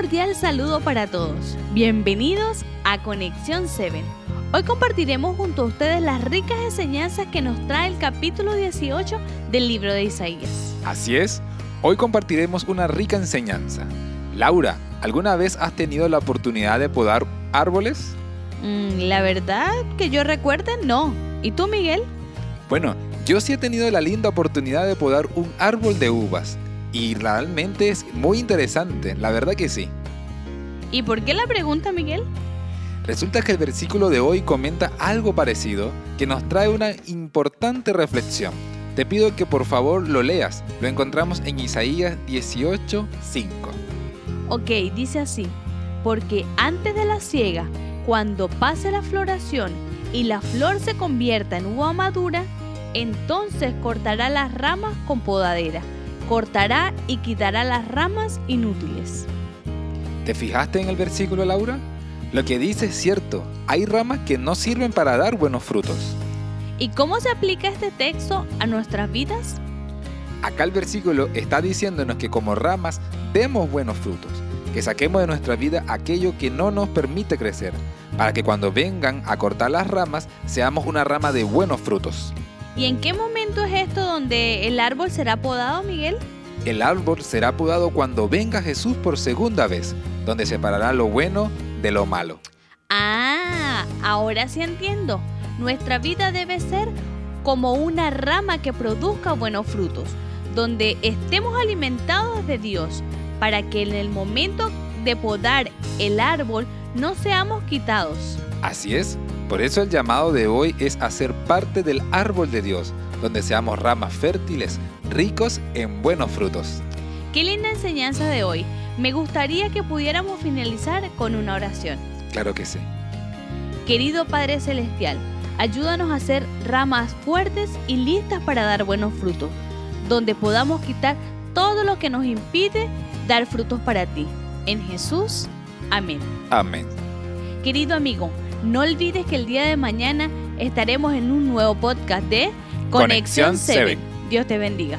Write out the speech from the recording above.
cordial saludo para todos. Bienvenidos a Conexión 7. Hoy compartiremos junto a ustedes las ricas enseñanzas que nos trae el capítulo 18 del libro de Isaías. Así es, hoy compartiremos una rica enseñanza. Laura, ¿alguna vez has tenido la oportunidad de podar árboles? Mm, la verdad que yo recuerde, no. ¿Y tú, Miguel? Bueno, yo sí he tenido la linda oportunidad de podar un árbol de uvas y realmente es muy interesante, la verdad que sí. ¿Y por qué la pregunta, Miguel? Resulta que el versículo de hoy comenta algo parecido que nos trae una importante reflexión. Te pido que por favor lo leas. Lo encontramos en Isaías 18, 5. Ok, dice así. Porque antes de la siega, cuando pase la floración y la flor se convierta en uva madura, entonces cortará las ramas con podadera cortará y quitará las ramas inútiles. ¿Te fijaste en el versículo, Laura? Lo que dice es cierto, hay ramas que no sirven para dar buenos frutos. ¿Y cómo se aplica este texto a nuestras vidas? Acá el versículo está diciéndonos que como ramas demos buenos frutos, que saquemos de nuestra vida aquello que no nos permite crecer, para que cuando vengan a cortar las ramas seamos una rama de buenos frutos. ¿Y en qué momento es esto donde el árbol será podado, Miguel? El árbol será podado cuando venga Jesús por segunda vez, donde separará lo bueno de lo malo. Ah, ahora sí entiendo. Nuestra vida debe ser como una rama que produzca buenos frutos, donde estemos alimentados de Dios, para que en el momento de podar el árbol no seamos quitados. Así es, por eso el llamado de hoy es hacer parte del árbol de Dios, donde seamos ramas fértiles, ricos en buenos frutos. Qué linda enseñanza de hoy. Me gustaría que pudiéramos finalizar con una oración. Claro que sí. Querido Padre Celestial, ayúdanos a ser ramas fuertes y listas para dar buenos frutos, donde podamos quitar todo lo que nos impide dar frutos para ti. En Jesús, amén. Amén. Querido amigo, no olvides que el día de mañana estaremos en un nuevo podcast de Conexión 7. Dios te bendiga.